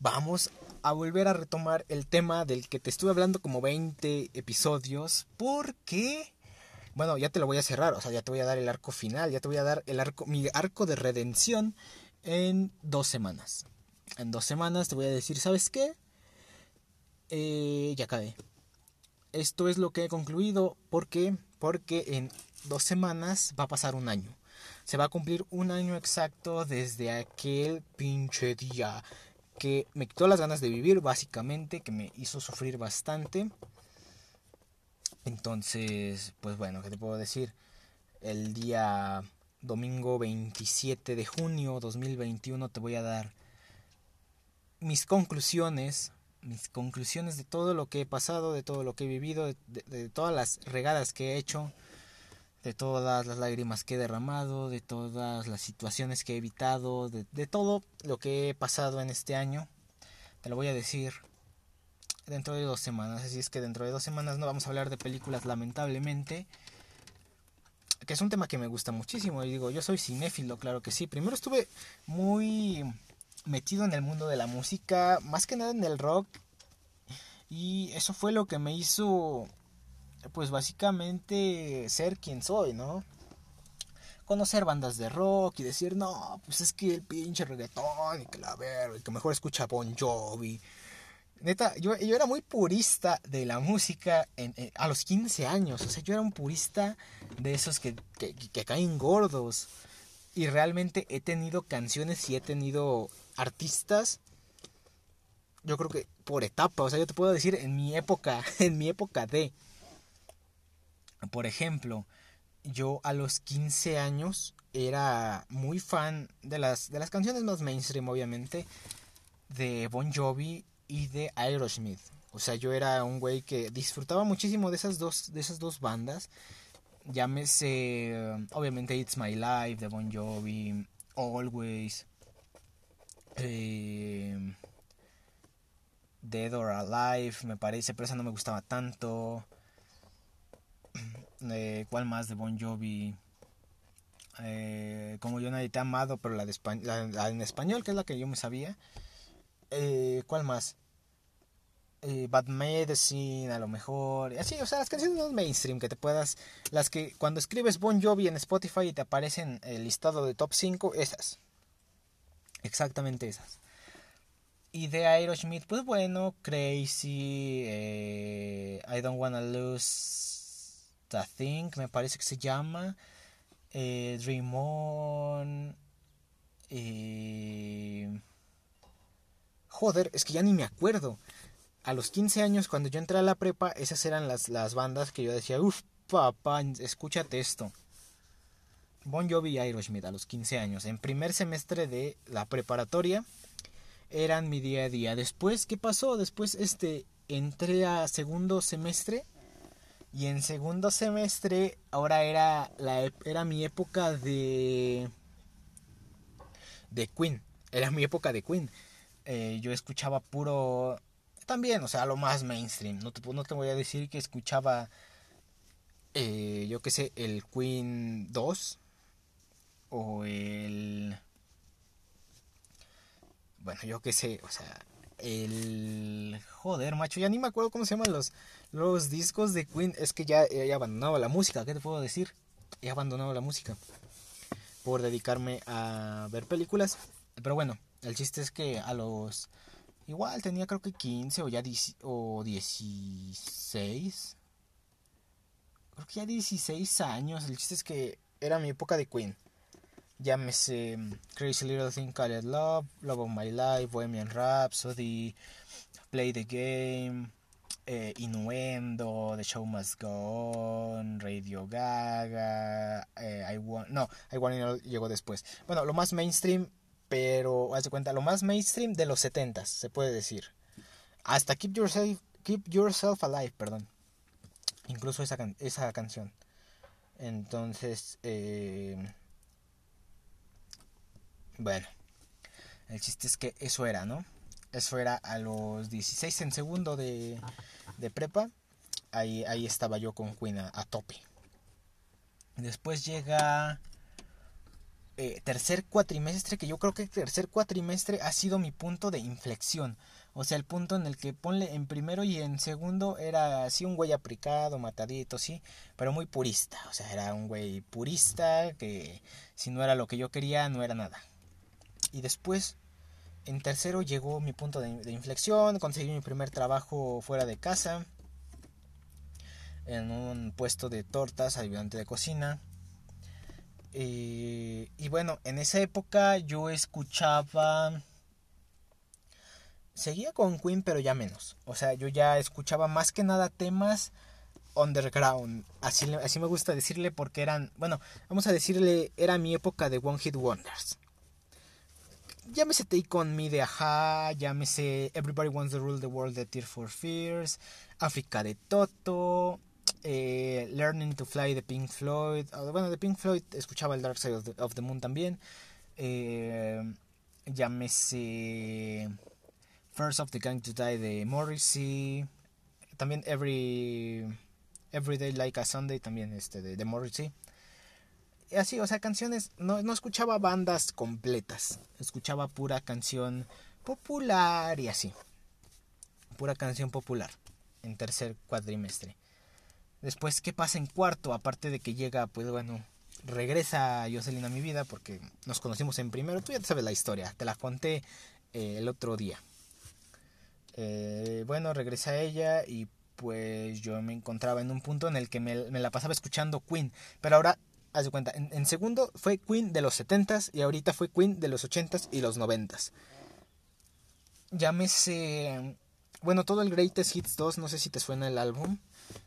S1: vamos a volver a retomar el tema del que te estuve hablando como 20 episodios porque bueno, ya te lo voy a cerrar, o sea, ya te voy a dar el arco final, ya te voy a dar el arco mi arco de redención en dos semanas. En dos semanas te voy a decir, ¿sabes qué? Eh, ya acabé. Esto es lo que he concluido. ¿Por qué? Porque en dos semanas va a pasar un año se va a cumplir un año exacto desde aquel pinche día que me quitó las ganas de vivir, básicamente, que me hizo sufrir bastante. Entonces, pues bueno, ¿qué te puedo decir? El día domingo 27 de junio 2021 te voy a dar mis conclusiones, mis conclusiones de todo lo que he pasado, de todo lo que he vivido, de, de todas las regadas que he hecho de todas las lágrimas que he derramado, de todas las situaciones que he evitado, de, todo lo que he pasado en este año. Te lo voy a decir dentro de dos semanas. Así es que dentro de dos semanas no vamos a hablar de películas, lamentablemente. Que es un tema que me gusta muchísimo. Y digo, yo soy cinéfilo, claro que sí. Primero estuve muy metido en el mundo de la música, más que nada en el rock. Y eso fue lo que me hizo pues básicamente ser quien soy, ¿no? Conocer bandas de rock y decir, no, pues es que el pinche reggaetón y que la verga, que mejor escucha Bon Jovi. Neta, yo, yo era muy purista de la música a los 15 años. O sea, yo era un purista de esos que, que, que caen gordos. Y realmente he tenido canciones y he tenido artistas yo creo que por etapa, o sea, yo te puedo decir en mi época, *laughs* en mi época de por ejemplo, yo a los 15 años era muy fan de las, de las canciones más mainstream, obviamente, de Bon Jovi y de Aerosmith. O sea, yo era un güey que disfrutaba muchísimo de esas dos, de esas dos bandas. Llámese, obviamente, It's My Life de Bon Jovi, Always, eh, Dead or Alive, me parece, pero esa no me gustaba tanto. Eh, ¿Cuál más de Bon Jovi? Eh, como yo nadie te ha amado, pero la, de en español, que es la que yo me sabía. Eh, ¿Cuál más? Bad Medicine, a lo mejor. Así, o sea, las canciones más mainstream que te puedas. Las que cuando escribes Bon Jovi en Spotify y te aparecen el listado de top 5, esas. Exactamente esas. Y de Aerosmith, pues bueno, Crazy, I Don't Wanna Lose The Thing, me parece que se llama. Eh, Dream On. Eh, joder, es que ya ni me acuerdo. A los 15 años, cuando yo entré a la prepa, esas eran las, las bandas que yo decía, uff, papá, escúchate esto. Bon Jovi y Aerosmith a los 15 años. En primer semestre de la preparatoria eran mi día a día. Después, ¿qué pasó? Después, este, entré a segundo semestre y en segundo semestre, ahora era, la, era mi época de... de Queen. Era mi época de Queen. Eh, yo escuchaba puro también, o sea, lo más mainstream. No te, no te voy a decir que escuchaba, eh, yo qué sé, el Queen 2 o el... Bueno, yo qué sé, o sea, el... Joder, macho, ya ni me acuerdo cómo se llaman los, los discos de Queen. Es que ya he abandonado la música, ¿qué te puedo decir? He abandonado la música por dedicarme a ver películas. Pero bueno, el chiste es que a los... Igual tenía creo que 15 o ya 10, o 16. Creo que ya 16 años. El chiste es que era mi época de Queen. Llámese mm, Crazy Little Thing Called Love, Love of My Life, Bohemian Rhapsody, Play the Game, eh, Innuendo, The Show Must Go On, Radio Gaga, eh, I Want... No, I Want llegó después. Bueno, lo más mainstream, pero haz de cuenta, lo más mainstream de los 70 se puede decir. Hasta Keep Yourself, Keep Yourself Alive, perdón. Incluso esa, esa canción. Entonces, eh, bueno, el chiste es que eso era, ¿no? Eso era a los 16 en segundo de, de prepa. Ahí, ahí estaba yo con Queen a, tope. Después llega eh, tercer cuatrimestre, que yo creo que tercer cuatrimestre ha sido mi punto de inflexión. O sea, el punto en el que ponle en primero y en segundo era así un güey aplicado, matadito, sí, pero muy purista. O sea, era un güey purista que si no era lo que yo quería, no era nada. Y después, en tercero, llegó mi punto de, inflexión, conseguí mi primer trabajo fuera de casa, en un puesto de tortas, ayudante de cocina. Eh, y bueno, en esa época yo escuchaba... Seguía con Queen, pero ya menos. O sea, yo ya escuchaba más que nada temas underground. Así, así me gusta decirle porque eran, bueno, vamos a decirle, era mi época de One Hit Wonders llámese Take On Me de Aja, llámese Everybody Wants to Rule the World de Tear for Fears, África de Toto, eh, Learning to Fly de Pink Floyd, bueno, de Pink Floyd escuchaba el Dark Side of the, Moon también, eh, llámese First of the Gang to Die de Morrissey, también Every, Every Day Like a Sunday también este de Morrissey así, o sea, canciones, no, no escuchaba bandas completas, escuchaba pura canción popular y así, pura canción popular en tercer cuatrimestre. Después, ¿qué pasa en cuarto? Aparte de que llega, pues bueno, regresa Jocelyn a mi vida porque nos conocimos en primero. Tú ya te sabes la historia, te la conté eh, el otro día. Eh, bueno, regresa ella y pues yo me encontraba en un punto en el que me, me, la pasaba escuchando Queen. Pero ahora haz de cuenta, en, segundo fue Queen de los 70s y ahorita fue Queen de los 80s y los 90s. Llámese, bueno, todo el Greatest Hits 2, no sé si te suena el álbum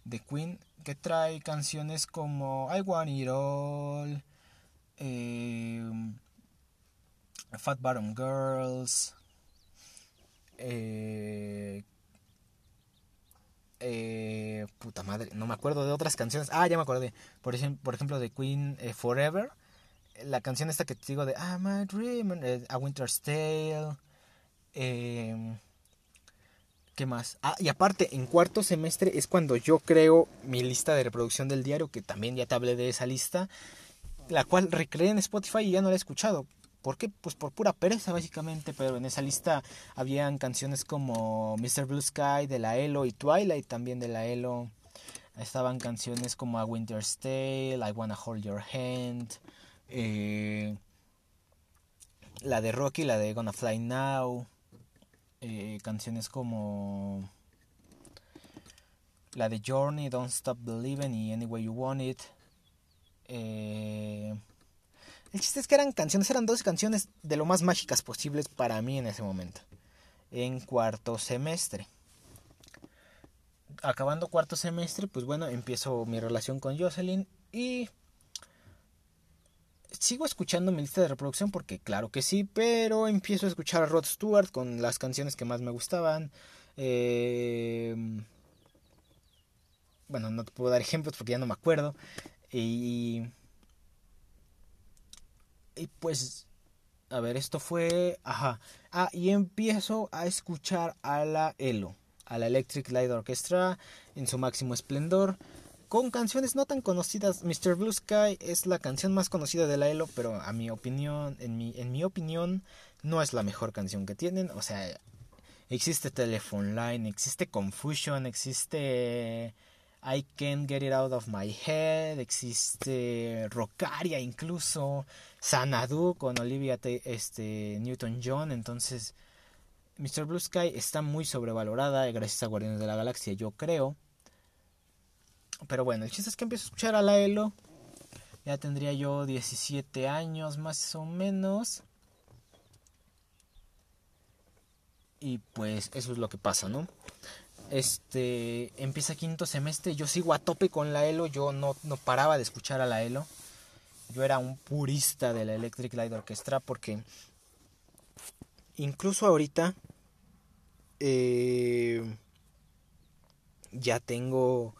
S1: de Queen, que trae canciones como I Want It All, eh, Fat Bottom Girls, eh, eh, puta madre, no me acuerdo de otras canciones. Ah, ya me acordé. Por, ejemplo, por ejemplo de Queen eh, Forever. La canción esta que te digo de I'm a Dream, eh, A Winter's Tale. Eh, ¿Qué más? Ah, y aparte, en cuarto semestre es cuando yo creo mi lista de reproducción del diario, que también ya te hablé de esa lista, la cual recreé en Spotify y ya no la he escuchado. ¿Por qué? Pues por pura pereza básicamente, pero en esa lista habían canciones como Mr. Blue Sky de la Elo y Twilight también de la Elo. Estaban canciones como A Winter's Tale, I Wanna Hold Your Hand, eh, la de Rocky, la de Gonna Fly Now, eh, canciones como la de Journey, Don't Stop Believing y Any Way You Want It. Eh, el chiste es que eran canciones, eran dos canciones de lo más mágicas posibles para mí en ese momento. En cuarto semestre. Acabando cuarto semestre, pues bueno, empiezo mi relación con Jocelyn y sigo escuchando mi lista de reproducción porque claro que sí, pero empiezo a escuchar a Rod Stewart con las canciones que más me gustaban. Eh, bueno, no te puedo dar ejemplos porque ya no me acuerdo. Y y pues, a ver, esto fue, ajá. Ah, y empiezo a escuchar a la Elo. a la Electric Light Orchestra en su máximo esplendor con canciones no tan conocidas. Mr. Blue Sky es la canción más conocida de la ELO, pero a mi opinión, en mi, en mi opinión, no es la mejor canción que tienen. O sea, existe Telephone Line, existe Confusion, existe I Can't Get It Out of My Head, existe Rockaria incluso, Sanadu con Olivia este, Newton-John, entonces Mr. Blue Sky está muy sobrevalorada gracias a Guardianes de la Galaxia, yo creo. Pero bueno, el chiste es que empiezo a escuchar a la Elo. Ya tendría yo 17 años más o menos. Y pues eso es lo que pasa, ¿no? Este empieza quinto semestre, yo sigo a tope con la Elo, yo no, no paraba de escuchar a la Elo. Yo era un purista de la Electric Light Orchestra porque incluso ahorita eh, ya tengo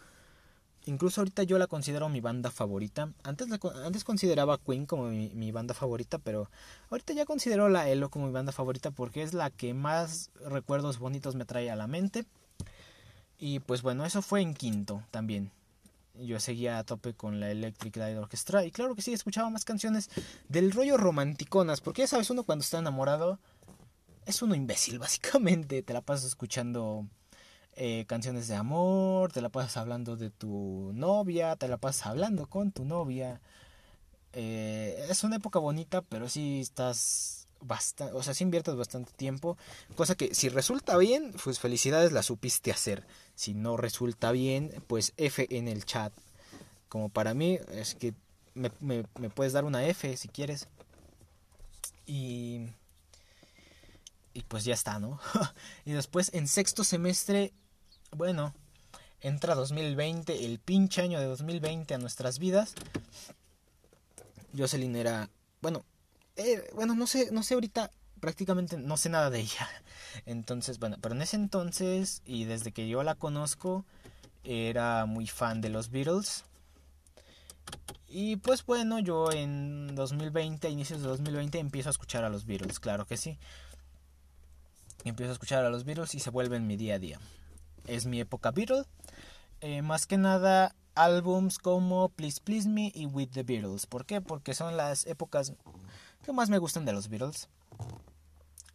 S1: Incluso ahorita yo la considero mi banda favorita. Antes, antes consideraba Queen como mi, banda favorita, pero ahorita ya considero la Elo como mi banda favorita porque es la que más recuerdos bonitos me trae a la mente. Y pues bueno, eso fue en quinto también. Yo seguía a tope con la Electric Light Orchestra. Y claro que sí, escuchaba más canciones del rollo romanticonas. Porque ya sabes, uno cuando está enamorado es uno imbécil, *laughs* básicamente. Te la pasas escuchando eh, canciones de amor, te la pasas hablando de tu novia, te la pasas hablando con tu novia. Eh, es una época bonita, pero si estás bastante, o sea, si inviertes bastante tiempo, cosa que si resulta bien, pues felicidades la supiste hacer. Si no resulta bien, pues F en el chat. Como para mí, es que me, me, me puedes dar una F si quieres. Y y pues ya está, ¿no? *laughs* y después en sexto semestre bueno, entra 2020, el pinche año de 2020 a nuestras vidas. Jocelyn era, bueno, eh, bueno, no sé, no sé ahorita, prácticamente no sé nada de ella. *laughs* Entonces, bueno, pero en ese entonces y desde que yo la conozco, era muy fan de los Beatles. Y pues bueno, yo en 2020, inicios de 2020, empiezo a escuchar a los Beatles, claro que sí. Empiezo a escuchar a los Beatles y se vuelven mi día a día es mi época Beatles. Eh, más que nada álbums como Please Please Me y With the Beatles. ¿Por qué? Porque son las épocas que más me gustan de los Beatles.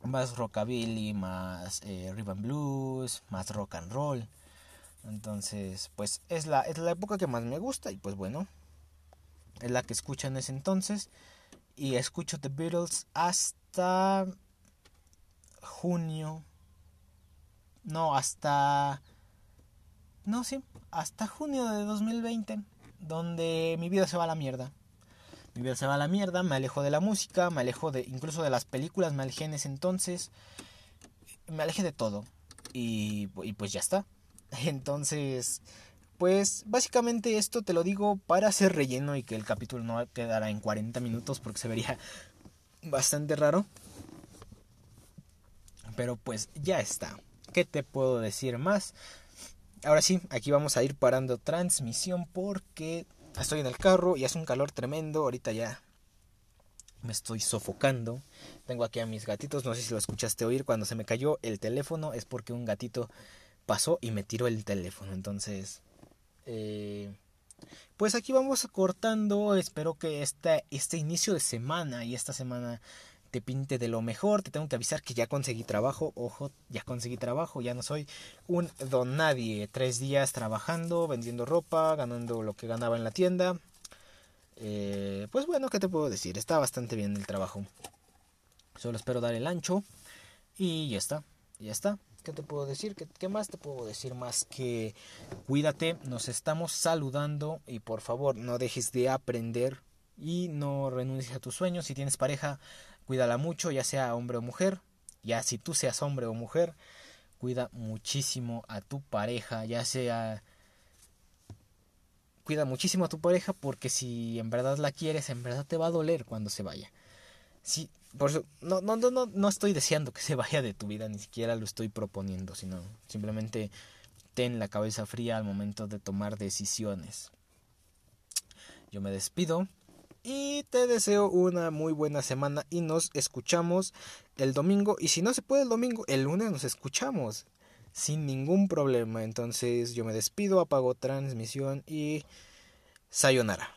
S1: Más rockabilly, más eh, blues, más rock and roll. Entonces, pues es la, es la época que más me gusta y pues bueno, es la que escucho en ese entonces. Y escucho The Beatles hasta junio no, hasta... No, sí, hasta junio de 2020, donde mi vida se va a la mierda. Mi vida se va a la mierda, me alejo de la música, me alejo de incluso de las películas, me alejé en ese entonces, me alejé de todo. Y, y pues ya está. *laughs* Entonces, pues básicamente esto te lo digo para hacer relleno y que el capítulo no quedara en 40 minutos porque se vería *laughs* bastante raro. Pero pues ya está. ¿Qué te puedo decir más? Ahora sí, aquí vamos a ir parando transmisión porque estoy en el carro y hace un calor tremendo. Ahorita ya me estoy sofocando. Tengo aquí a mis gatitos, no sé si lo escuchaste oír. Cuando se me cayó el teléfono es porque un gatito pasó y me tiró el teléfono. Entonces, eh, pues aquí vamos cortando. Espero que este, este inicio de semana y esta semana te pinte de lo mejor. Te tengo que avisar que ya conseguí trabajo. Ojo, ya conseguí trabajo. Ya no soy un don nadie. Tres días trabajando, vendiendo ropa, ganando lo que ganaba en la tienda. Eh, pues bueno, ¿qué te puedo decir? Está bastante bien el trabajo. Solo espero dar el ancho. Y ya está. Ya está. ¿Qué te puedo decir? ¿Qué, ¿Qué, más te puedo decir más que cuídate? Nos estamos saludando y por favor no dejes de aprender y no renuncies a tus sueños. Si tienes pareja, cuídala mucho, ya sea hombre o mujer, ya si tú seas hombre o mujer, cuida muchísimo a tu pareja, ya sea cuida muchísimo a tu pareja porque si en verdad la quieres, en verdad te va a doler cuando se vaya. Sí, por eso no no no no no estoy deseando que se *laughs* vaya de tu vida, ni siquiera lo estoy proponiendo, sino simplemente ten la cabeza fría al momento de tomar decisiones. Yo me despido. Y te deseo una muy buena semana y nos escuchamos el domingo. Y si no se puede el domingo, el lunes nos escuchamos. sin ningún problema. Entonces yo me despido, apago transmisión y sayonara.